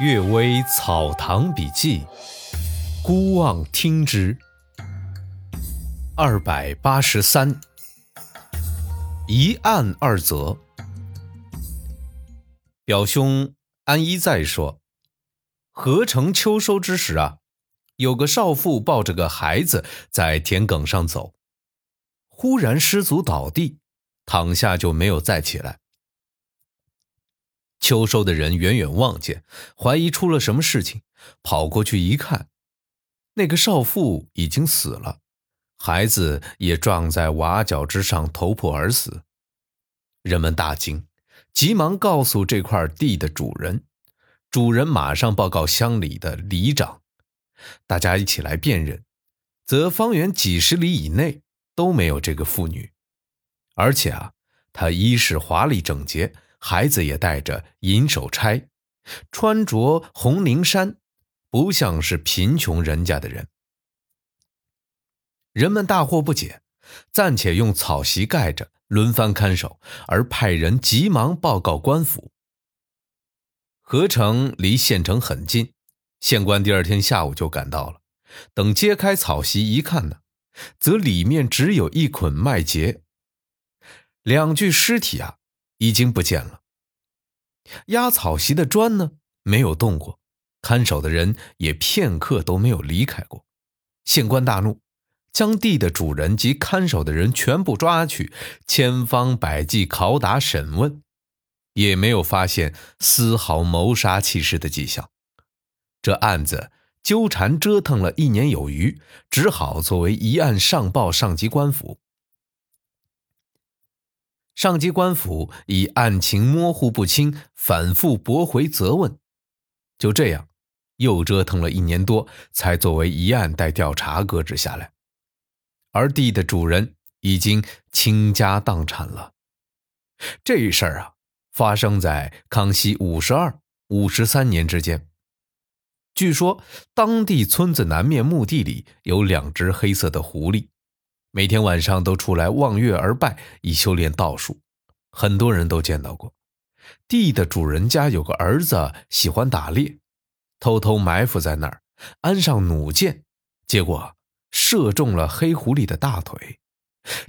《岳微草堂笔记》，孤望听之。二百八十三，一案二则。表兄安一再说，禾城秋收之时啊，有个少妇抱着个孩子在田埂上走，忽然失足倒地，躺下就没有再起来。秋收的人远远望见，怀疑出了什么事情，跑过去一看，那个少妇已经死了，孩子也撞在瓦角之上，头破而死。人们大惊，急忙告诉这块地的主人，主人马上报告乡里的里长，大家一起来辨认，则方圆几十里以内都没有这个妇女，而且啊，她衣饰华丽整洁。孩子也带着银手钗，穿着红绫衫，不像是贫穷人家的人。人们大惑不解，暂且用草席盖着，轮番看守，而派人急忙报告官府。河城离县城很近，县官第二天下午就赶到了。等揭开草席一看呢，则里面只有一捆麦秸，两具尸体啊。已经不见了。压草席的砖呢，没有动过，看守的人也片刻都没有离开过。县官大怒，将地的主人及看守的人全部抓去，千方百计拷打审问，也没有发现丝毫谋杀弃尸的迹象。这案子纠缠折腾了一年有余，只好作为一案上报上级官府。上级官府以案情模糊不清，反复驳回责问，就这样又折腾了一年多，才作为一案待调查搁置下来。而地的主人已经倾家荡产了。这事儿啊，发生在康熙五十二、五十三年之间。据说当地村子南面墓地里有两只黑色的狐狸。每天晚上都出来望月而拜，以修炼道术。很多人都见到过。地的主人家有个儿子喜欢打猎，偷偷埋伏在那儿，安上弩箭，结果射中了黑狐狸的大腿。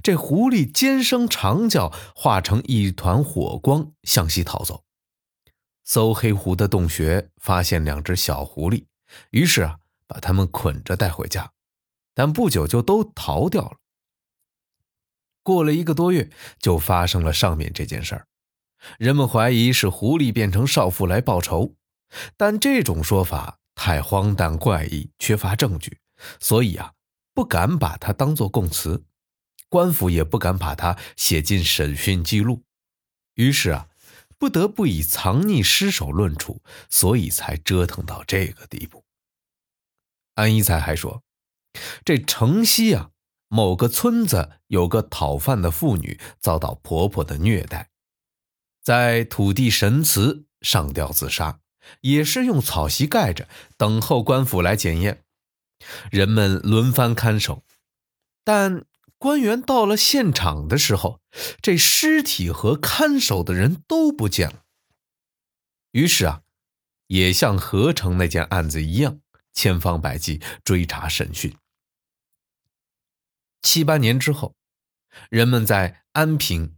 这狐狸尖声长叫，化成一团火光向西逃走。搜黑狐的洞穴，发现两只小狐狸，于是啊，把它们捆着带回家，但不久就都逃掉了。过了一个多月，就发生了上面这件事儿。人们怀疑是狐狸变成少妇来报仇，但这种说法太荒诞怪异，缺乏证据，所以啊，不敢把它当做供词，官府也不敢把它写进审讯记录，于是啊，不得不以藏匿尸首论处，所以才折腾到这个地步。安一才还说，这城西啊。某个村子有个讨饭的妇女遭到婆婆的虐待，在土地神祠上吊自杀，也是用草席盖着，等候官府来检验。人们轮番看守，但官员到了现场的时候，这尸体和看守的人都不见了。于是啊，也像合成那件案子一样，千方百计追查审讯。七八年之后，人们在安平，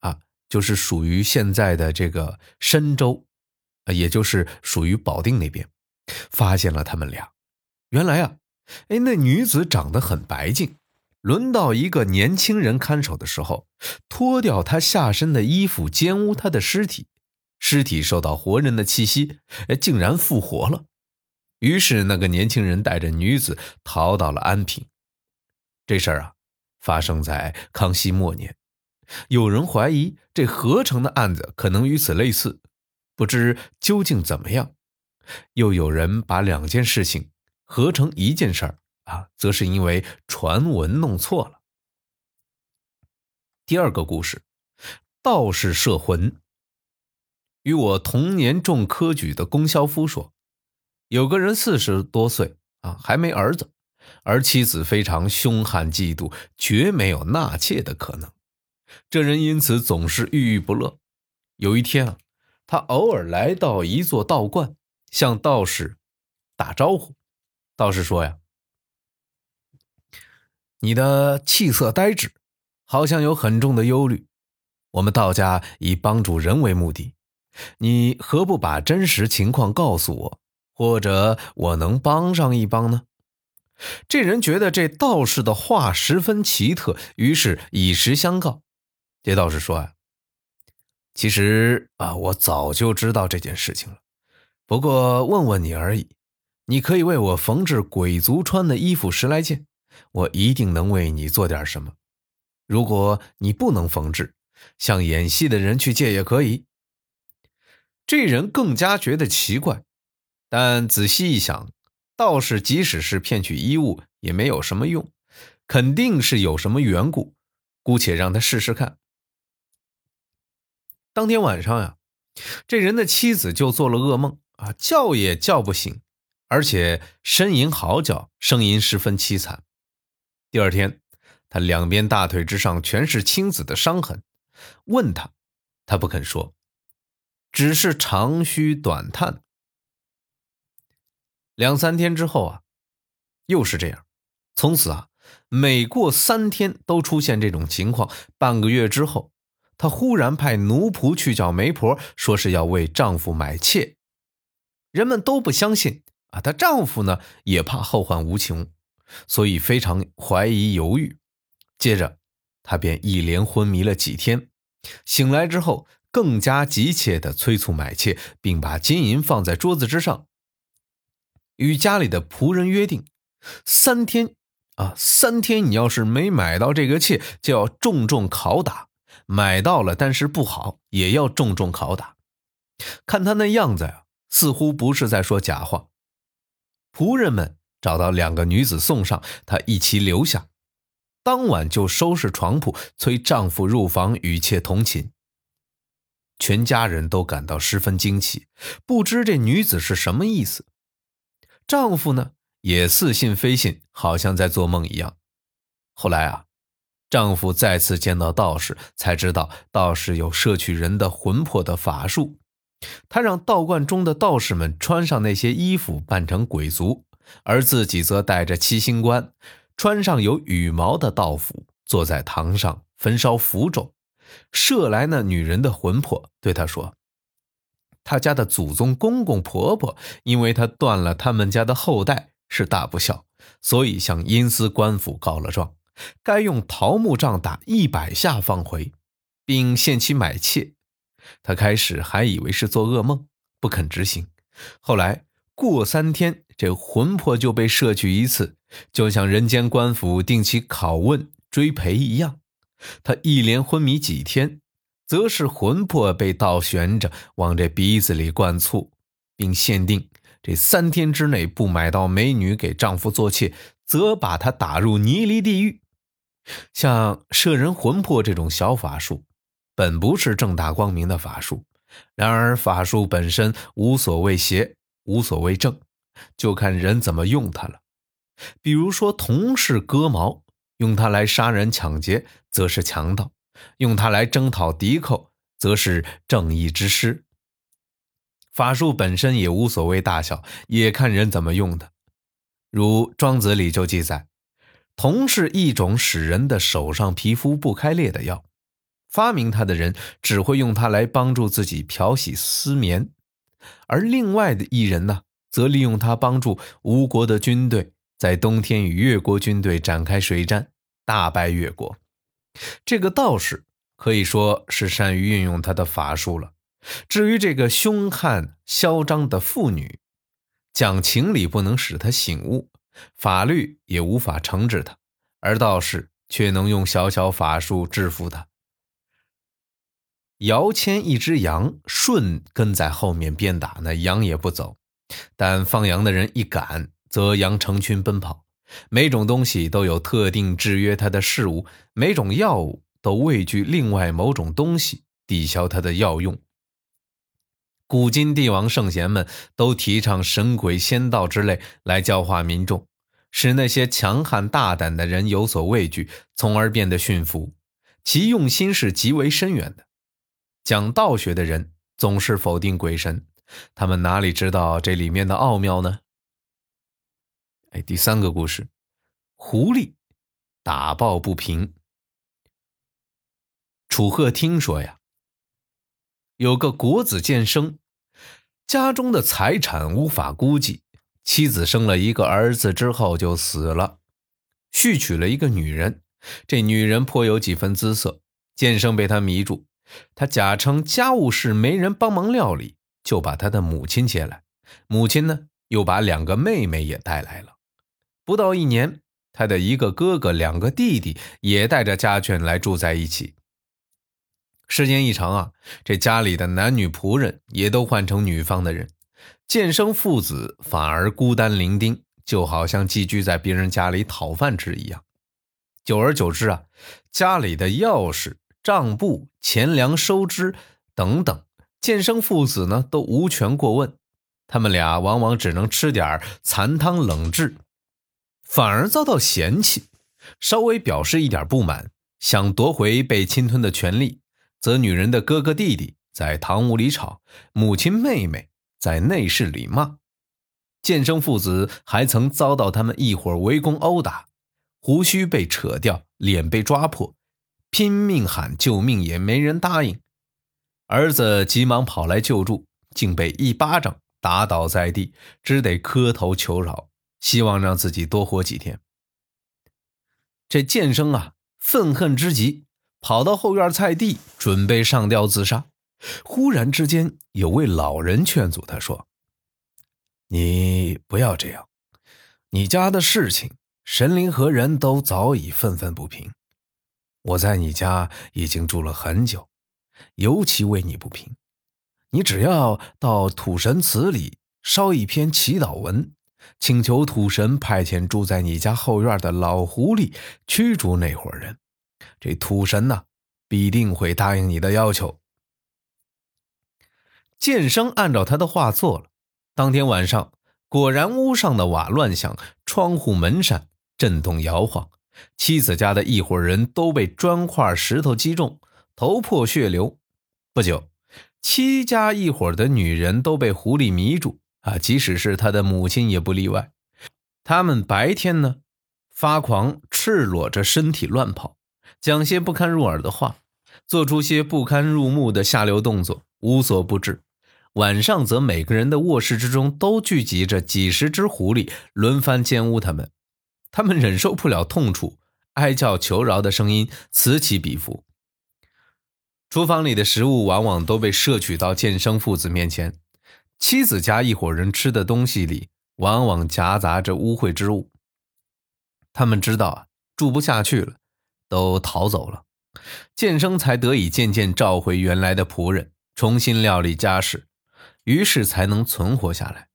啊，就是属于现在的这个深州，也就是属于保定那边，发现了他们俩。原来啊，哎，那女子长得很白净，轮到一个年轻人看守的时候，脱掉她下身的衣服，奸污她的尸体，尸体受到活人的气息，哎竟然复活了。于是那个年轻人带着女子逃到了安平。这事儿啊，发生在康熙末年，有人怀疑这合成的案子可能与此类似，不知究竟怎么样。又有人把两件事情合成一件事儿啊，则是因为传闻弄错了。第二个故事，道士摄魂。与我同年中科举的龚肖夫说，有个人四十多岁啊，还没儿子。而妻子非常凶悍嫉妒，绝没有纳妾的可能。这人因此总是郁郁不乐。有一天啊，他偶尔来到一座道观，向道士打招呼。道士说：“呀，你的气色呆滞，好像有很重的忧虑。我们道家以帮助人为目的，你何不把真实情况告诉我，或者我能帮上一帮呢？”这人觉得这道士的话十分奇特，于是以实相告。这道士说：“啊，其实啊，我早就知道这件事情了，不过问问你而已。你可以为我缝制鬼族穿的衣服十来件，我一定能为你做点什么。如果你不能缝制，向演戏的人去借也可以。”这人更加觉得奇怪，但仔细一想。道士即使是骗取衣物也没有什么用，肯定是有什么缘故，姑且让他试试看。当天晚上呀，这人的妻子就做了噩梦啊，叫也叫不醒，而且呻吟嚎叫，声音十分凄惨。第二天，他两边大腿之上全是青紫的伤痕，问他，他不肯说，只是长吁短叹。两三天之后啊，又是这样。从此啊，每过三天都出现这种情况。半个月之后，她忽然派奴仆去叫媒婆，说是要为丈夫买妾。人们都不相信啊，她丈夫呢也怕后患无穷，所以非常怀疑犹豫。接着，她便一连昏迷了几天。醒来之后，更加急切地催促买妾，并把金银放在桌子之上。与家里的仆人约定，三天啊，三天你要是没买到这个妾，就要重重拷打；买到了，但是不好，也要重重拷打。看他那样子呀，似乎不是在说假话。仆人们找到两个女子送上，他一起留下。当晚就收拾床铺，催丈夫入房与妾同寝。全家人都感到十分惊奇，不知这女子是什么意思。丈夫呢也似信非信，好像在做梦一样。后来啊，丈夫再次见到道士，才知道道士有摄取人的魂魄的法术。他让道观中的道士们穿上那些衣服，扮成鬼族，而自己则戴着七星冠，穿上有羽毛的道服，坐在堂上焚烧符咒，摄来那女人的魂魄。对他说。他家的祖宗公公婆婆，因为他断了他们家的后代，是大不孝，所以向阴司官府告了状，该用桃木杖打一百下放回，并限期买妾。他开始还以为是做噩梦，不肯执行。后来过三天，这魂魄就被摄去一次，就像人间官府定期拷问追赔一样。他一连昏迷几天。则是魂魄被倒悬着往这鼻子里灌醋，并限定这三天之内不买到美女给丈夫做妾，则把她打入泥犁地狱。像摄人魂魄这种小法术，本不是正大光明的法术，然而法术本身无所谓邪，无所谓正，就看人怎么用它了。比如说，同是割毛，用它来杀人抢劫，则是强盗。用它来征讨敌寇，则是正义之师。法术本身也无所谓大小，也看人怎么用的。如《庄子》里就记载，铜是一种使人的手上皮肤不开裂的药，发明它的人只会用它来帮助自己漂洗丝棉，而另外的一人呢，则利用它帮助吴国的军队在冬天与越国军队展开水战，大败越国。这个道士可以说是善于运用他的法术了。至于这个凶悍嚣张的妇女，讲情理不能使她醒悟，法律也无法惩治她，而道士却能用小小法术制服她。姚牵一只羊，顺跟在后面鞭打，那羊也不走；但放羊的人一赶，则羊成群奔跑。每种东西都有特定制约它的事物，每种药物都畏惧另外某种东西，抵消它的药用。古今帝王圣贤们都提倡神鬼仙道之类来教化民众，使那些强悍大胆的人有所畏惧，从而变得驯服。其用心是极为深远的。讲道学的人总是否定鬼神，他们哪里知道这里面的奥妙呢？哎，第三个故事，狐狸打抱不平。楚鹤听说呀，有个国子监生，家中的财产无法估计，妻子生了一个儿子之后就死了，续娶了一个女人，这女人颇有几分姿色，监生被她迷住，他假称家务事没人帮忙料理，就把他的母亲接来，母亲呢又把两个妹妹也带来了。不到一年，他的一个哥哥、两个弟弟也带着家眷来住在一起。时间一长啊，这家里的男女仆人也都换成女方的人，渐生父子反而孤单伶仃，就好像寄居在别人家里讨饭吃一样。久而久之啊，家里的钥匙、账簿、钱粮收支等等，渐生父子呢都无权过问，他们俩往往只能吃点残汤冷炙。反而遭到嫌弃，稍微表示一点不满，想夺回被侵吞的权利，则女人的哥哥弟弟在堂屋里吵，母亲妹妹在内室里骂，剑生父子还曾遭到他们一伙围攻殴打，胡须被扯掉，脸被抓破，拼命喊救命也没人答应，儿子急忙跑来救助，竟被一巴掌打倒在地，只得磕头求饶。希望让自己多活几天。这剑生啊，愤恨之极，跑到后院菜地，准备上吊自杀。忽然之间，有位老人劝阻他说：“你不要这样，你家的事情，神灵和人都早已愤愤不平。我在你家已经住了很久，尤其为你不平。你只要到土神祠里烧一篇祈祷文。”请求土神派遣住在你家后院的老狐狸驱逐那伙人，这土神呐必定会答应你的要求。剑生按照他的话做了。当天晚上，果然屋上的瓦乱响，窗户门扇震动摇晃，妻子家的一伙人都被砖块石头击中，头破血流。不久，戚家一伙的女人都被狐狸迷住。啊，即使是他的母亲也不例外。他们白天呢发狂，赤裸着身体乱跑，讲些不堪入耳的话，做出些不堪入目的下流动作，无所不至。晚上则每个人的卧室之中都聚集着几十只狐狸，轮番奸污他们。他们忍受不了痛楚，哀叫求饶的声音此起彼伏。厨房里的食物往往都被摄取到剑生父子面前。妻子家一伙人吃的东西里，往往夹杂着污秽之物。他们知道啊，住不下去了，都逃走了。剑生才得以渐渐召回原来的仆人，重新料理家事，于是才能存活下来。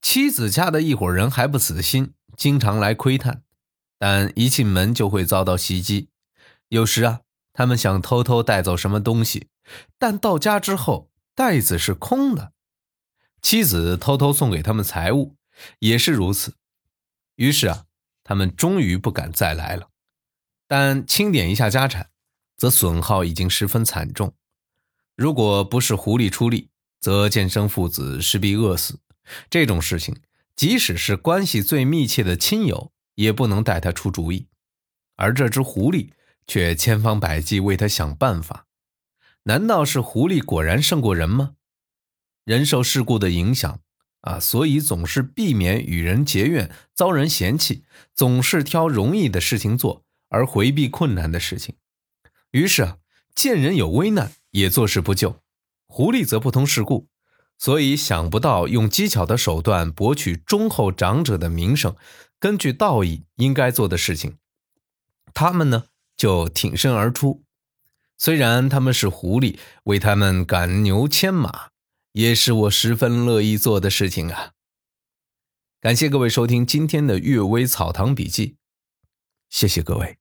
妻子家的一伙人还不死心，经常来窥探，但一进门就会遭到袭击。有时啊，他们想偷偷带走什么东西，但到家之后，袋子是空的。妻子偷偷送给他们财物，也是如此。于是啊，他们终于不敢再来了。但清点一下家产，则损耗已经十分惨重。如果不是狐狸出力，则剑生父子势必饿死。这种事情，即使是关系最密切的亲友，也不能带他出主意。而这只狐狸却千方百计为他想办法。难道是狐狸果然胜过人吗？人受事故的影响啊，所以总是避免与人结怨，遭人嫌弃，总是挑容易的事情做，而回避困难的事情。于是啊，见人有危难也坐视不救。狐狸则不通世故，所以想不到用机巧的手段博取忠厚长者的名声，根据道义应该做的事情，他们呢就挺身而出。虽然他们是狐狸，为他们赶牛牵马。也是我十分乐意做的事情啊！感谢各位收听今天的《阅微草堂笔记》，谢谢各位。